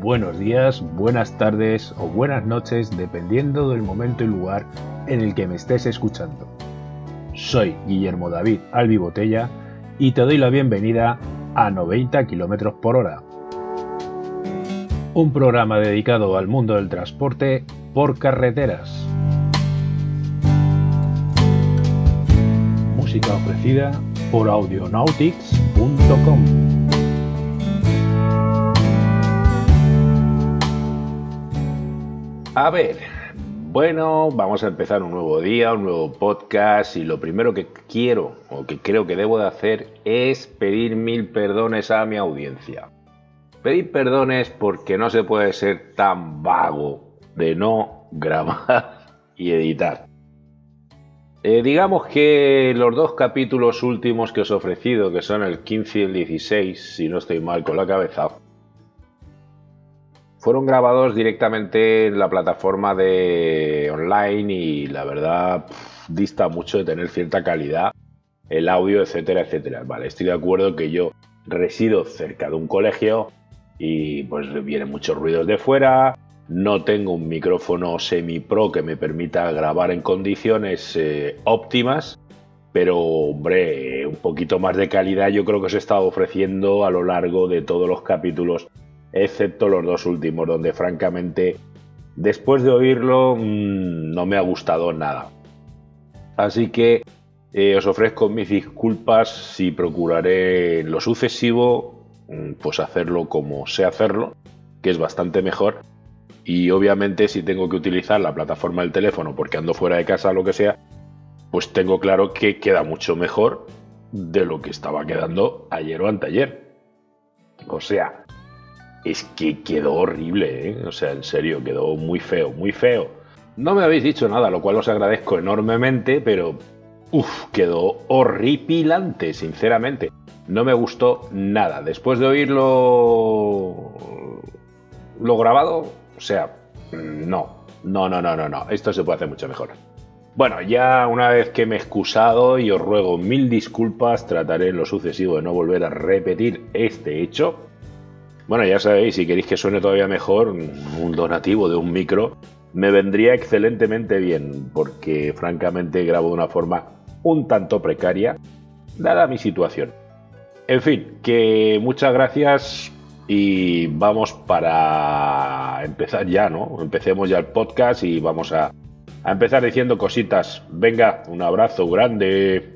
buenos días, buenas tardes o buenas noches dependiendo del momento y lugar en el que me estés escuchando. Soy Guillermo David Albi Botella y te doy la bienvenida a 90 km por hora. Un programa dedicado al mundo del transporte por carreteras. Música ofrecida por audionautics.com. A ver, bueno, vamos a empezar un nuevo día, un nuevo podcast y lo primero que quiero o que creo que debo de hacer es pedir mil perdones a mi audiencia. Pedir perdones porque no se puede ser tan vago de no grabar y editar. Eh, digamos que los dos capítulos últimos que os he ofrecido, que son el 15 y el 16, si no estoy mal con la cabeza, fueron grabados directamente en la plataforma de online y la verdad dista mucho de tener cierta calidad, el audio, etcétera, etcétera. Vale, estoy de acuerdo que yo resido cerca de un colegio y pues vienen muchos ruidos de fuera, no tengo un micrófono semi-pro que me permita grabar en condiciones eh, óptimas, pero hombre, un poquito más de calidad yo creo que os he estado ofreciendo a lo largo de todos los capítulos, excepto los dos últimos, donde francamente, después de oírlo, mmm, no me ha gustado nada. Así que eh, os ofrezco mis disculpas y procuraré en lo sucesivo mm, pues hacerlo como sé hacerlo, que es bastante mejor y obviamente si tengo que utilizar la plataforma del teléfono porque ando fuera de casa o lo que sea, pues tengo claro que queda mucho mejor de lo que estaba quedando ayer o anteayer. O sea, es que quedó horrible, ¿eh? O sea, en serio, quedó muy feo, muy feo. No me habéis dicho nada, lo cual os agradezco enormemente, pero uff, quedó horripilante, sinceramente. No me gustó nada. Después de oírlo lo grabado, o sea, no, no, no, no, no, no. Esto se puede hacer mucho mejor. Bueno, ya una vez que me he excusado y os ruego mil disculpas, trataré en lo sucesivo de no volver a repetir este hecho. Bueno, ya sabéis, si queréis que suene todavía mejor, un donativo de un micro me vendría excelentemente bien, porque francamente grabo de una forma un tanto precaria, dada mi situación. En fin, que muchas gracias y vamos para empezar ya, ¿no? Empecemos ya el podcast y vamos a, a empezar diciendo cositas. Venga, un abrazo grande.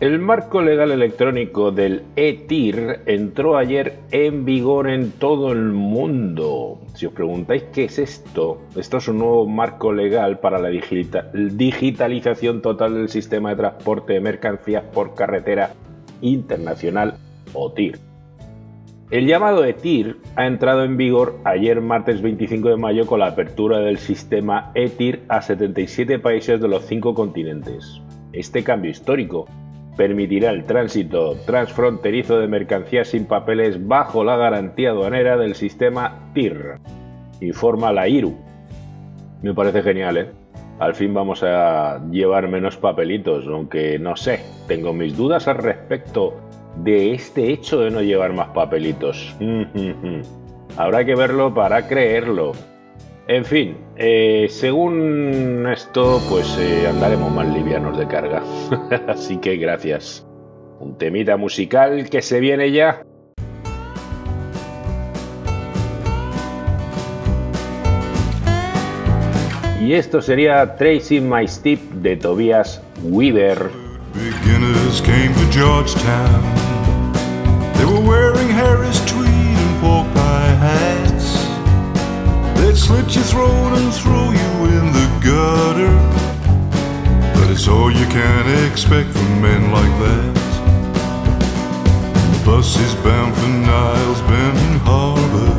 El marco legal electrónico del ETIR entró ayer en vigor en todo el mundo. Si os preguntáis qué es esto, esto es un nuevo marco legal para la digitalización total del sistema de transporte de mercancías por carretera internacional TIR. El llamado ETIR ha entrado en vigor ayer martes 25 de mayo con la apertura del sistema ETIR a 77 países de los cinco continentes. Este cambio histórico permitirá el tránsito transfronterizo de mercancías sin papeles bajo la garantía aduanera del sistema TIR, informa la IRU. Me parece genial, ¿eh? Al fin vamos a llevar menos papelitos, aunque no sé, tengo mis dudas al respecto de este hecho de no llevar más papelitos. Habrá que verlo para creerlo. En fin, eh, según esto, pues eh, andaremos más livianos de carga. Así que gracias. Un temita musical que se viene ya. Y esto sería Tracing My Step de Tobias Weaver. Slit your throat and throw you in the gutter. But it's all you can expect from men like that. The bus is bound for Niles Bend Harbor.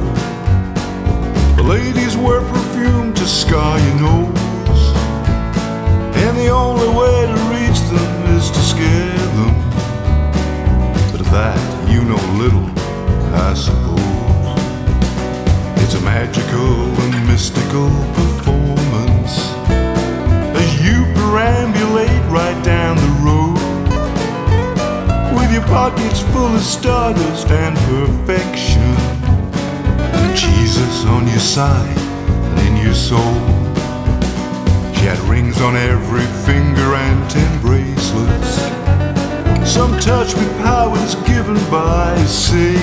The ladies wear perfume to scar your nose. And the only way stardust and perfection. Jesus on your side and in your soul. She had rings on every finger and ten bracelets. Some touch with powers given by a sage.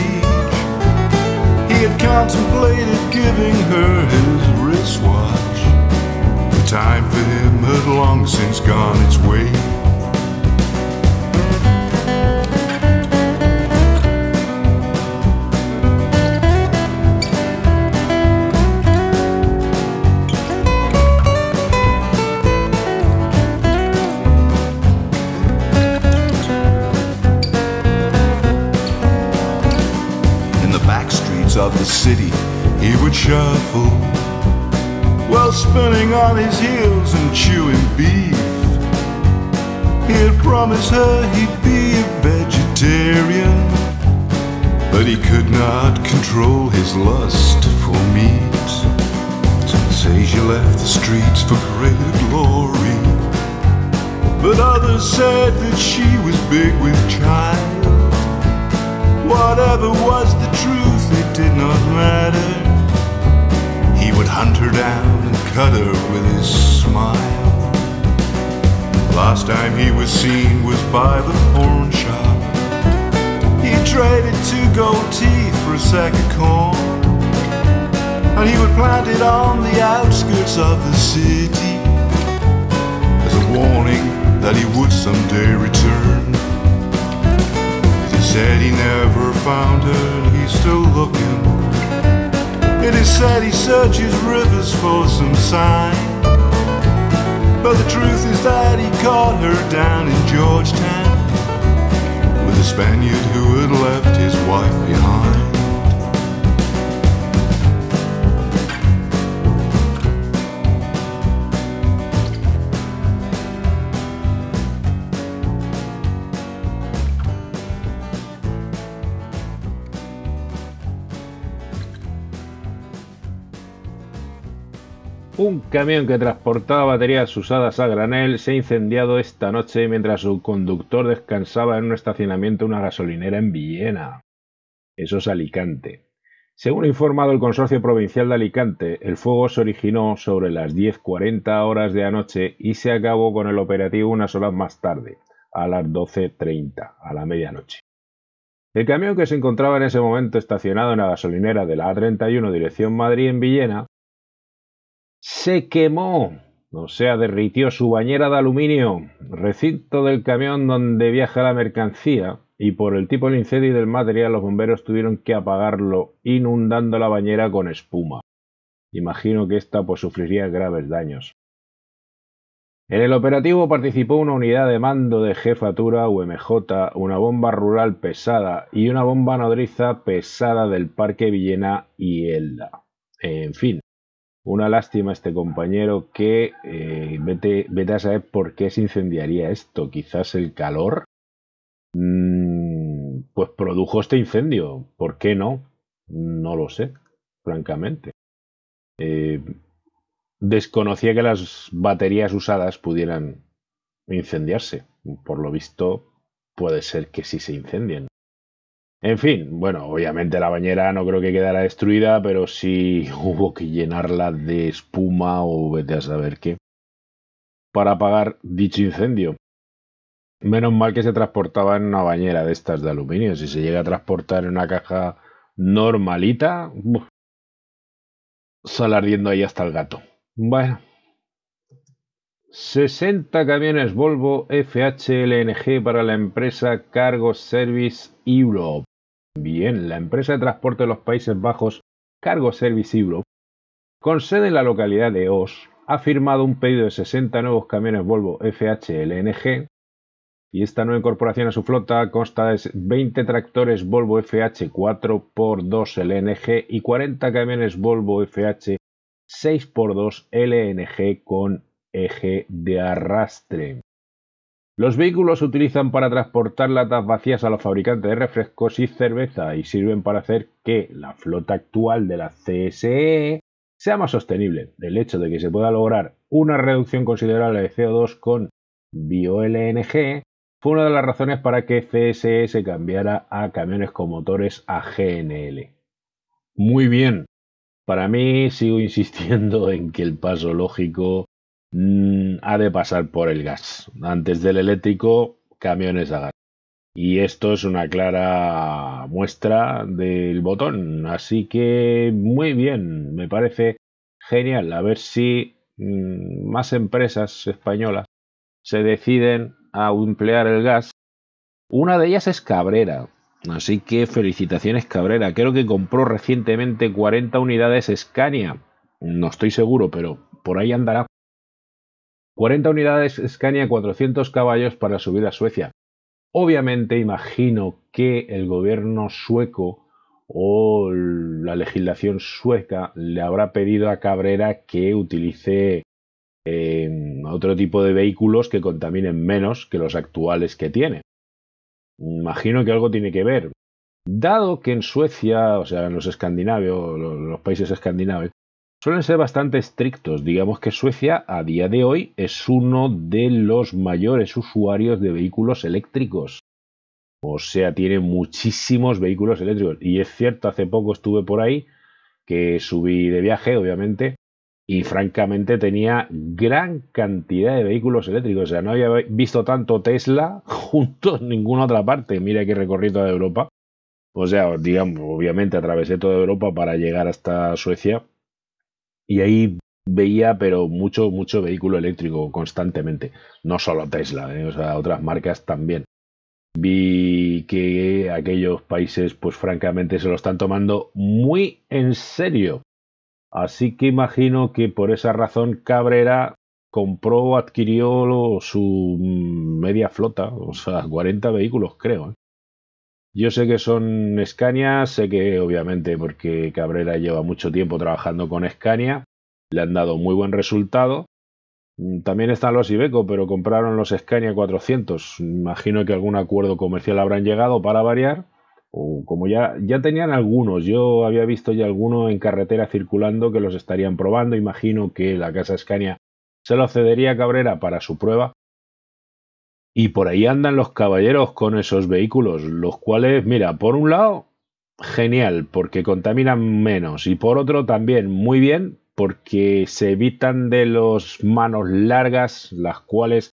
He had contemplated giving her his wristwatch. The time for him had long since gone its way. City, he would shuffle while spinning on his heels and chewing beef. He had promised her he'd be a vegetarian, but he could not control his lust for meat. Since Asia left the streets for greater glory, but others said that she was big with child. Whatever was the truth, not matter. He would hunt her down and cut her with his smile. Last time he was seen was by the pawn shop. He traded two gold teeth for a sack of corn. And he would plant it on the outskirts of the city as a warning that he would someday return. He said he never found her and he's still looking. It is said he searches rivers for some sign. But the truth is that he caught her down in Georgetown with a Spaniard who had left his wife behind. Un camión que transportaba baterías usadas a granel se ha incendiado esta noche mientras su conductor descansaba en un estacionamiento de una gasolinera en Villena. Eso es Alicante. Según ha informado el Consorcio Provincial de Alicante, el fuego se originó sobre las 10.40 horas de anoche y se acabó con el operativo unas horas más tarde, a las 12.30, a la medianoche. El camión que se encontraba en ese momento estacionado en la gasolinera de la A31 dirección Madrid en Villena se quemó, o sea, derritió su bañera de aluminio, recinto del camión donde viaja la mercancía, y por el tipo de incendio y del material los bomberos tuvieron que apagarlo inundando la bañera con espuma. Imagino que esta pues sufriría graves daños. En el operativo participó una unidad de mando de jefatura UMJ, una bomba rural pesada y una bomba nodriza pesada del Parque Villena y Elda. En fin, una lástima este compañero que eh, vete, vete, a saber por qué se incendiaría esto. Quizás el calor mmm, pues produjo este incendio. ¿Por qué no? No lo sé, francamente. Eh, desconocía que las baterías usadas pudieran incendiarse. Por lo visto, puede ser que sí se incendien. En fin, bueno, obviamente la bañera no creo que quedara destruida, pero sí hubo que llenarla de espuma o vete a saber qué para apagar dicho incendio. Menos mal que se transportaba en una bañera de estas de aluminio. Si se llega a transportar en una caja normalita, sale ardiendo ahí hasta el gato. Bueno. 60 camiones Volvo FHLNG para la empresa Cargo Service Europe. Bien, la empresa de transporte de los Países Bajos Cargo Service Europe, con sede en la localidad de Os, ha firmado un pedido de 60 nuevos camiones Volvo FHLNG y esta nueva incorporación a su flota consta de 20 tractores Volvo FH 4x2 LNG y 40 camiones Volvo FH 6x2 LNG con eje de arrastre. Los vehículos se utilizan para transportar latas vacías a los fabricantes de refrescos y cerveza y sirven para hacer que la flota actual de la CSE sea más sostenible. El hecho de que se pueda lograr una reducción considerable de CO2 con bio-LNG fue una de las razones para que CSS cambiara a camiones con motores a GNL. Muy bien. Para mí sigo insistiendo en que el paso lógico mm, ha de pasar por el gas. Antes del eléctrico, camiones a gas. Y esto es una clara muestra del botón. Así que muy bien, me parece genial. A ver si mm, más empresas españolas se deciden a emplear el gas. Una de ellas es Cabrera. Así que felicitaciones Cabrera. Creo que compró recientemente 40 unidades Scania. No estoy seguro, pero por ahí andará. 40 unidades Scania, 400 caballos para subir a Suecia. Obviamente imagino que el gobierno sueco o la legislación sueca le habrá pedido a Cabrera que utilice em, otro tipo de vehículos que contaminen menos que los actuales que tiene. Imagino que algo tiene que ver. Dado que en Suecia, o sea, en los escandinavos, los países escandinavos, suelen ser bastante estrictos. Digamos que Suecia a día de hoy es uno de los mayores usuarios de vehículos eléctricos. O sea, tiene muchísimos vehículos eléctricos. Y es cierto, hace poco estuve por ahí, que subí de viaje, obviamente, y francamente tenía gran cantidad de vehículos eléctricos. O sea, no había visto tanto Tesla junto en ninguna otra parte. Mira que recorrí toda Europa. O sea, digamos, obviamente atravesé toda Europa para llegar hasta Suecia y ahí veía, pero mucho, mucho vehículo eléctrico constantemente. No solo Tesla, ¿eh? otras marcas también. Vi que aquellos países, pues francamente, se lo están tomando muy en serio. Así que imagino que por esa razón Cabrera compró adquirió su media flota, o sea, 40 vehículos creo. ¿eh? Yo sé que son Scania, sé que obviamente porque Cabrera lleva mucho tiempo trabajando con Scania, le han dado muy buen resultado. Mm, también están los Ibeco, pero compraron los Scania 400. Imagino que algún acuerdo comercial habrán llegado para variar. O como ya, ya tenían algunos, yo había visto ya alguno en carretera circulando que los estarían probando. Imagino que la casa Scania se lo cedería a Cabrera para su prueba y por ahí andan los caballeros con esos vehículos, los cuales, mira, por un lado, genial, porque contaminan menos, y por otro también muy bien, porque se evitan de los manos largas, las cuales,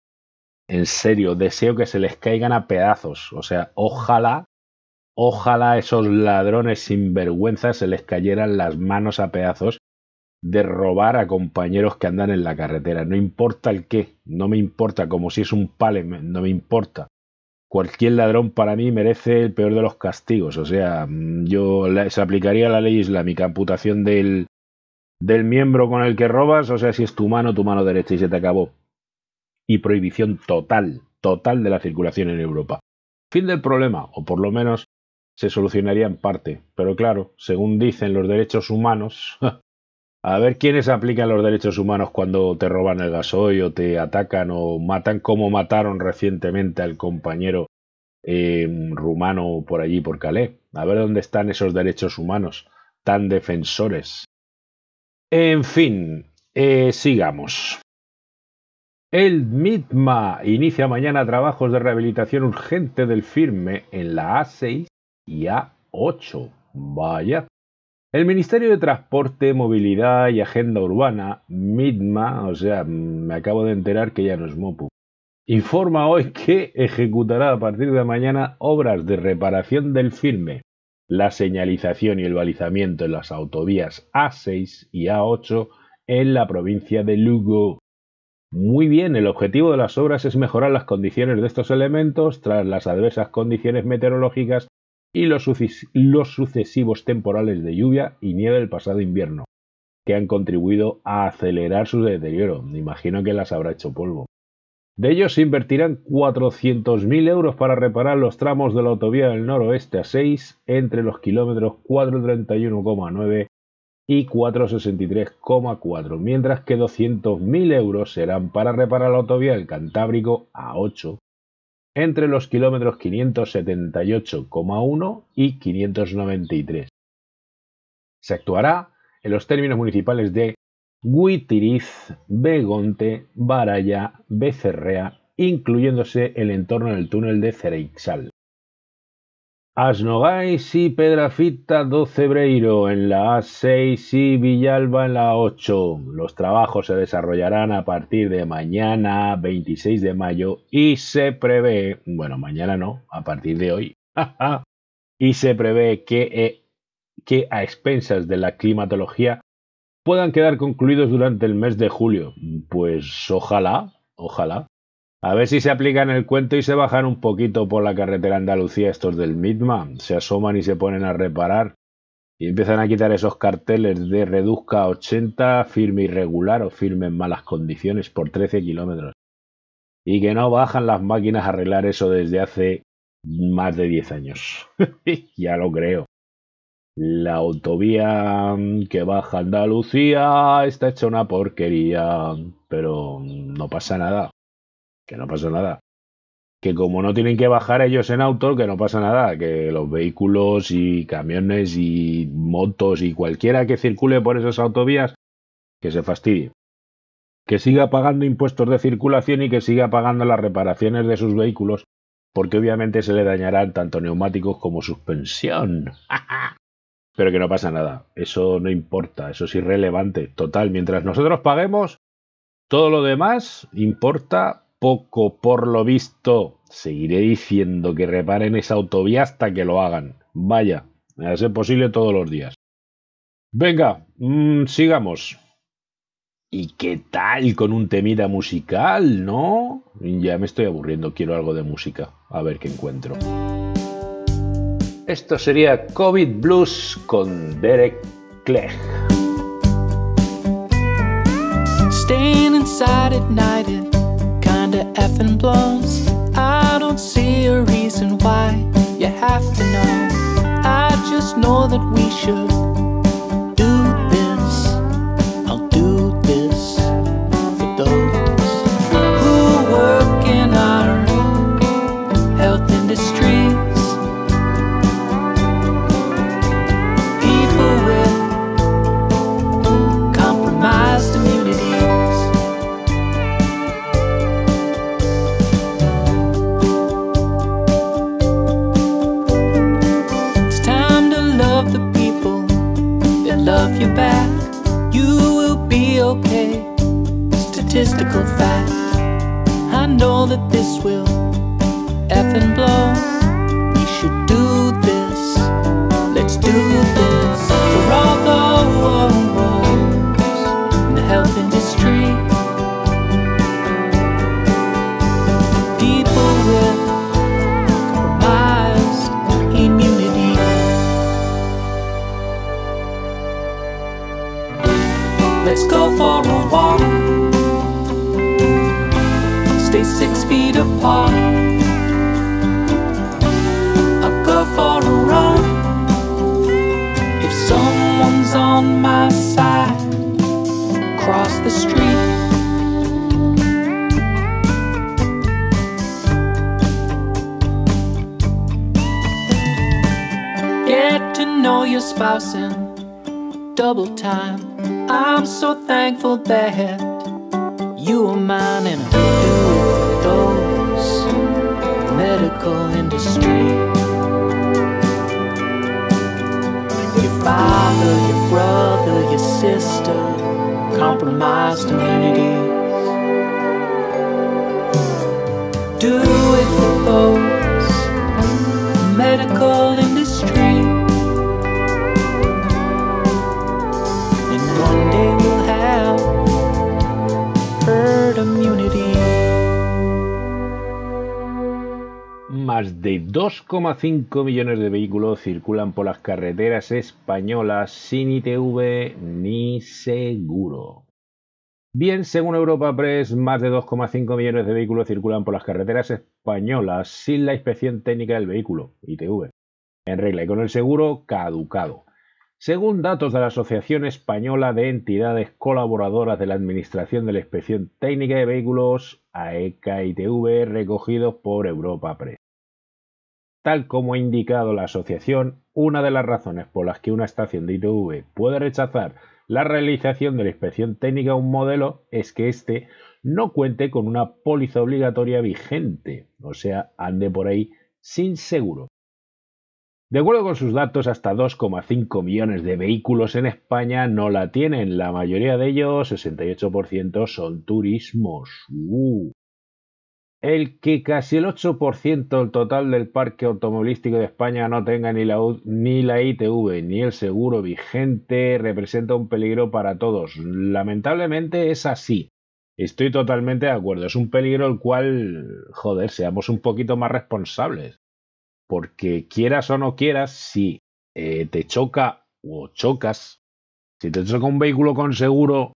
en serio, deseo que se les caigan a pedazos. O sea, ojalá, ojalá esos ladrones sinvergüenzas se les cayeran las manos a pedazos de robar a compañeros que andan en la carretera. No importa el qué, no me importa, como si es un pale, no me importa. Cualquier ladrón para mí merece el peor de los castigos. O sea, mm, yo se aplicaría la ley islámica, amputación del, del miembro con el que robas, o sea, si es tu mano, tu mano derecha y se te acabó. Y prohibición total, total de la circulación en Europa. Fin del problema, o por lo menos se solucionaría en parte. Pero claro, según dicen los derechos humanos, A ver quiénes aplican los derechos humanos cuando te roban el gasoil o te atacan o matan como mataron recientemente al compañero eh, rumano por allí, por Calais. A ver dónde están esos derechos humanos tan defensores. En fin, eh, sigamos. El MITMA inicia mañana trabajos de rehabilitación urgente del firme en la A6 y A8. Vaya. El Ministerio de Transporte, Movilidad y Agenda Urbana, MITMA, o sea, me acabo de enterar que ya no es MOPU, informa hoy que ejecutará a partir de mañana obras de reparación del firme, la señalización y el balizamiento en las autovías A6 y A8 en la provincia de Lugo. Muy bien, el objetivo de las obras es mejorar las condiciones de estos elementos tras las adversas condiciones meteorológicas y los, sucesivos temporales de lluvia y nieve del pasado invierno, que han contribuido a acelerar su deterioro. Me imagino que las habrá hecho polvo. De ellos se invertirán 400.000 euros para reparar los tramos de la autovía del noroeste a 6 entre los kilómetros 431,9 y 463,4, mientras que 200.000 euros serán para reparar la autovía del Cantábrico a 8 entre los kilómetros 578,1 y 593. Se actuará en los términos municipales de Guitiriz, Begonte, Baraya, Becerrea incluyéndose el entorno del túnel de Cereixal. Asnogais y Pedrafita do Cebreiro en la A6 y Villalba en la A8. Los trabajos se desarrollarán a partir de mañana 26 de mayo y se prevé, bueno, mañana no, a partir de hoy, y se prevé que, eh, que a expensas de la climatología puedan quedar concluidos durante el mes de julio. Pues ojalá, ojalá. A ver si se aplican el cuento y se bajan un poquito por la carretera Andalucía estos del Midma, se asoman y se ponen a reparar y empiezan a quitar esos carteles de reduzca a 80, firme irregular o firme en malas condiciones por 13 kilómetros. Y que no bajan las máquinas a arreglar eso desde hace más de 10 años. ya lo creo. La autovía que baja Andalucía está hecha una porquería, pero no pasa nada que no pasa nada. Que como no tienen que bajar ellos en auto, que no pasa nada, que los vehículos y camiones y motos y cualquiera que circule por esas autovías, que se fastidie. Que siga pagando impuestos de circulación y que siga pagando las reparaciones de sus vehículos, porque obviamente se le dañarán tanto neumáticos como suspensión. Pero que no pasa nada, eso no importa, eso es irrelevante. Total, mientras nosotros paguemos, todo lo demás importa poco por lo visto. Seguiré diciendo que reparen esa autovía hasta que lo hagan. Vaya, a ser posible todos los días. Venga, mm, sigamos. ¿Y qué tal con un temida musical, no? Ya me estoy aburriendo, quiero algo de música. A ver qué encuentro. Esto sería COVID Blues con Derek Clegg. Kinda effing blows. I don't see a reason why you have to know. I just know that we should. Sister, compromised communities. Más de 2,5 millones de vehículos circulan por las carreteras españolas sin ITV ni seguro. Bien, según Europa Press, más de 2,5 millones de vehículos circulan por las carreteras españolas sin la inspección técnica del vehículo, ITV, en regla y con el seguro caducado. Según datos de la Asociación Española de Entidades Colaboradoras de la Administración de la Inspección Técnica de Vehículos, AECA-ITV, recogidos por Europa Press. Tal como ha indicado la asociación, una de las razones por las que una estación de ITV puede rechazar la realización de la inspección técnica a un modelo es que éste no cuente con una póliza obligatoria vigente, o sea, ande por ahí sin seguro. De acuerdo con sus datos, hasta 2,5 millones de vehículos en España no la tienen. La mayoría de ellos, 68%, son turismos. Uh. El que casi el 8% del total del parque automovilístico de España no tenga ni la, ni la ITV ni el seguro vigente representa un peligro para todos. Lamentablemente es así. Estoy totalmente de acuerdo. Es un peligro el cual, joder, seamos un poquito más responsables. Porque quieras o no quieras, si eh, te choca o chocas, si te choca un vehículo con seguro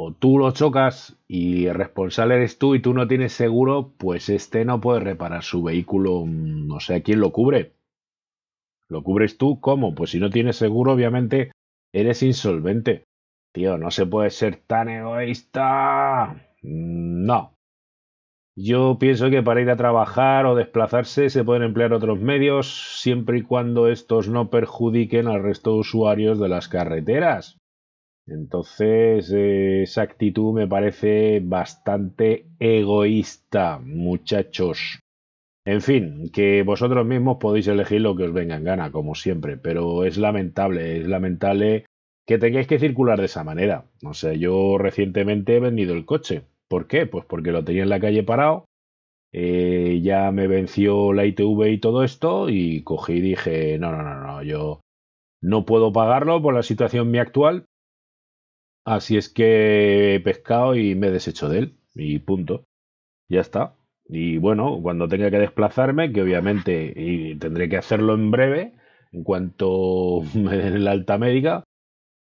o tú lo chocas y el responsable eres tú y tú no tienes seguro, pues este no puede reparar su vehículo, mm, no sé quién lo cubre. ¿Lo cubres tú? ¿Cómo? Pues si no tienes seguro, obviamente eres insolvente. Tío, no se puede ser tan egoísta. Mm, no. Yo pienso que para ir a trabajar o desplazarse se pueden emplear otros medios siempre y cuando estos no perjudiquen al resto de usuarios de las carreteras. Entonces, esa actitud me parece bastante egoísta, muchachos. En fin, que vosotros mismos podéis elegir lo que os venga en gana, como siempre, pero es lamentable, es lamentable que tengáis que circular de esa manera. O sea, yo recientemente he vendido el coche. ¿Por qué? Pues porque lo tenía en la calle parado, eh, ya me venció la ITV y todo esto, y cogí y dije, no, no, no, no, yo no puedo pagarlo por la situación mi actual, Así es que he pescado y me he deshecho de él. Y punto. Ya está. Y bueno, cuando tenga que desplazarme, que obviamente y tendré que hacerlo en breve, en cuanto me den la alta médica,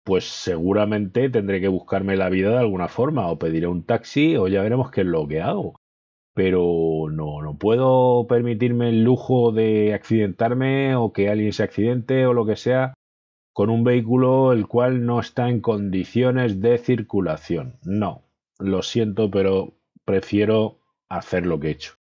pues seguramente tendré que buscarme la vida de alguna forma, o pediré un taxi, o ya veremos qué es lo que hago. Pero no, no puedo permitirme el lujo de accidentarme o que alguien se accidente o lo que sea con un vehículo el cual no está en condiciones de circulación. No, lo siento, pero prefiero hacer lo que he hecho.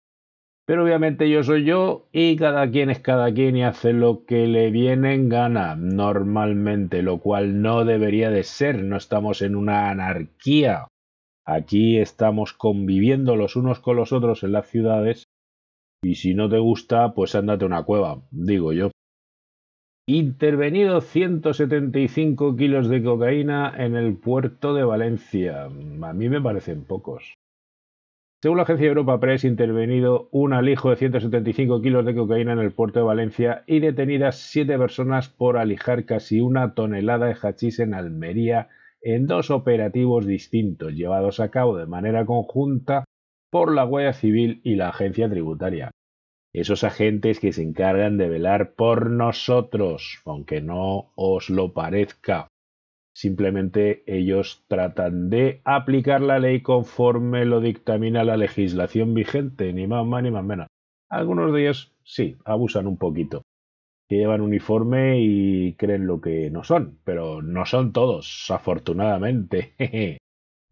Pero obviamente yo soy yo y cada quien es cada quien y hace lo que le viene en gana normalmente, lo cual no debería de ser. No estamos en una anarquía. Aquí estamos conviviendo los unos con los otros en las ciudades y si no te gusta, pues ándate a una cueva, digo yo. Intervenido 175 kilos de cocaína en el puerto de Valencia. A mí me parecen pocos. Según la agencia Europa Press, intervenido un alijo de 175 kilos de cocaína en el puerto de Valencia y detenidas siete personas por alijar casi una tonelada de hachís en Almería en dos operativos distintos llevados a cabo de manera conjunta por la Guardia Civil y la agencia tributaria esos agentes que se encargan de velar por nosotros, aunque no os lo parezca. Simplemente ellos tratan de aplicar la ley conforme lo dictamina la legislación vigente, ni más más ni más menos. Algunos de ellos sí, abusan un poquito, que llevan uniforme y creen lo que no son, pero no son todos, afortunadamente.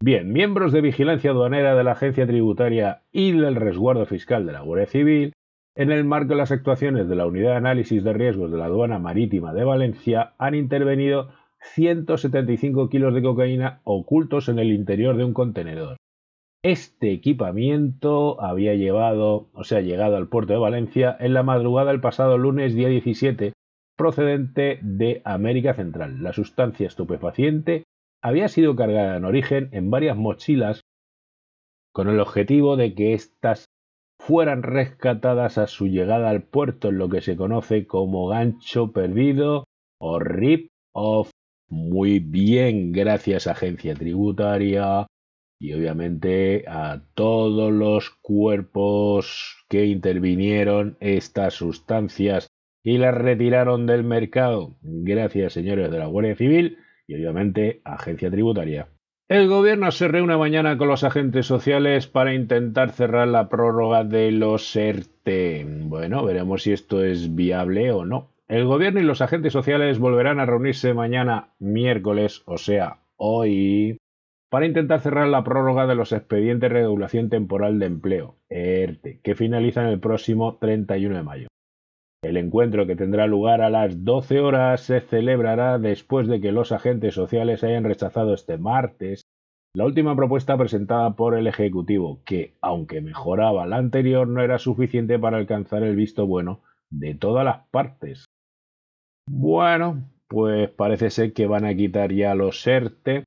Bien, miembros de vigilancia aduanera de la agencia tributaria y del resguardo fiscal de la Guardia Civil en el marco de las actuaciones de la Unidad de Análisis de Riesgos de la Aduana Marítima de Valencia, han intervenido 175 kilos de cocaína ocultos en el interior de un contenedor. Este equipamiento había o llegado al puerto de Valencia en la madrugada del pasado lunes día 17, procedente de América Central. La sustancia estupefaciente había sido cargada en origen en varias mochilas con el objetivo de que éstas fueran rescatadas a su llegada al puerto en lo que se conoce como gancho perdido o rip off. Muy bien, gracias agencia tributaria y obviamente a todos los cuerpos que intervinieron estas sustancias y las retiraron del mercado. Gracias señores de la Guardia Civil y obviamente agencia tributaria. El gobierno se reúne mañana con los agentes sociales para intentar cerrar la prórroga de los ERTE. Bueno, veremos si esto es viable o no. El gobierno y los agentes sociales volverán a reunirse mañana miércoles, o sea, hoy, para intentar cerrar la prórroga de los expedientes de regulación temporal de empleo, ERTE, que finalizan el próximo 31 de mayo. El encuentro que tendrá lugar a las 12 horas se celebrará después de que los agentes sociales hayan rechazado este martes La última propuesta presentada por el Ejecutivo, que aunque mejoraba la anterior, no era suficiente para alcanzar el visto bueno de todas las partes. Bueno, pues parece ser que van a quitar ya los ERTE,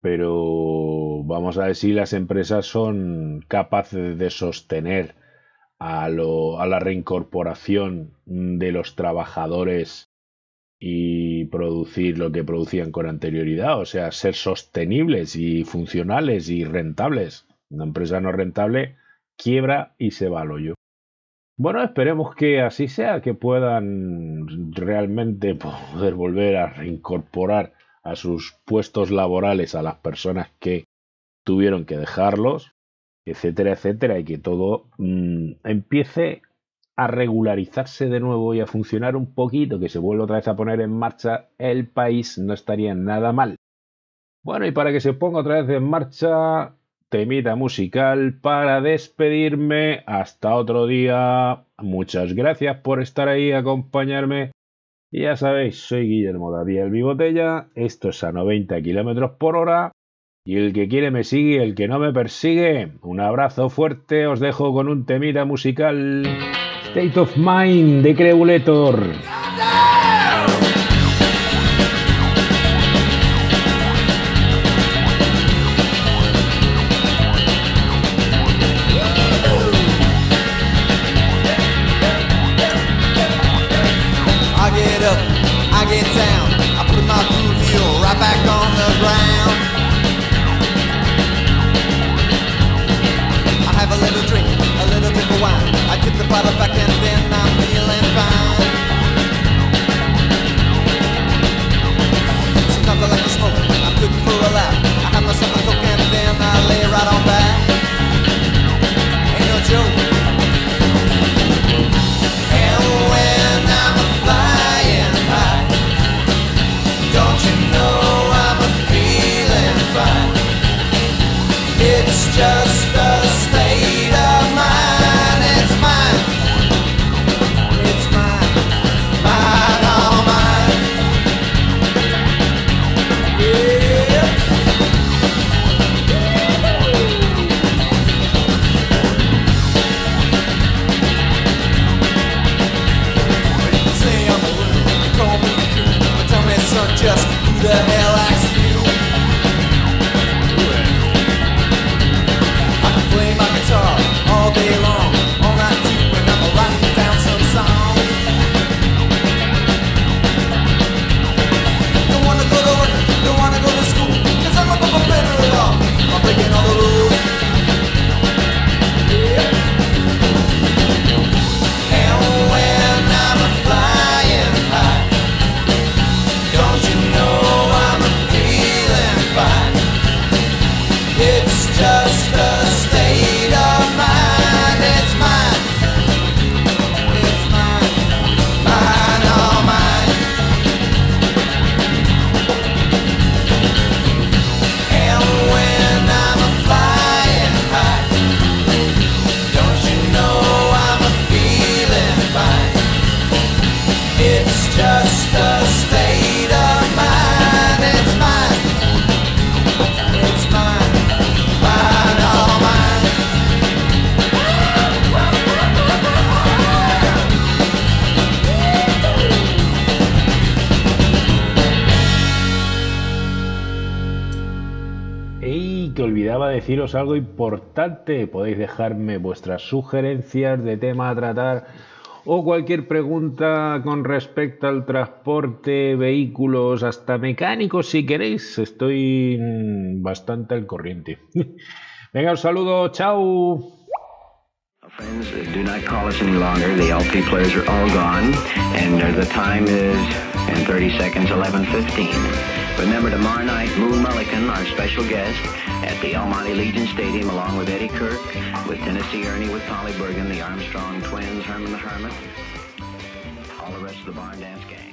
pero vamos a ver si las empresas son capaces de sostener a, la reincorporación de los trabajadores y producir lo que producían con anterioridad, o sea, ser sostenibles y funcionales y rentables. Una empresa no rentable quiebra y se va al hoyo. Bueno, esperemos que así sea, que puedan realmente poder volver a reincorporar a sus puestos laborales a las personas que tuvieron que dejarlos, etcétera, etcétera, y que todo mm, empiece a regularizarse de nuevo y a funcionar un poquito, que se vuelva otra vez a poner en marcha el país, no estaría nada mal. Bueno, y para que se ponga otra vez en marcha, temita musical para despedirme. Hasta otro día. Muchas gracias por estar ahí, acompañarme. Ya sabéis, soy Guillermo David el Bigotella. Esto es a 90 kilómetros por hora. Y el que quiere me sigue, el que no me persigue. Un abrazo fuerte, os dejo con un temita musical. State of Mind de Creulator. I get up, I get little drink, a little drink of wine. I tip the bottle back and then deciros algo importante. Podéis dejarme vuestras sugerencias de tema a tratar o cualquier pregunta con respecto al transporte, vehículos, hasta mecánicos si queréis. Estoy mm, bastante al corriente. Venga, un saludo, chao. Friends, do not call us any longer. The LP players are all gone, and the time is in 30 seconds, 11:15. Remember tomorrow night, Moon Mullican, our special guest, at the El Legion Stadium, along with Eddie Kirk, with Tennessee Ernie, with Polly Bergen, the Armstrong Twins, Herman the Hermit, all the rest of the Barn Dance Gang.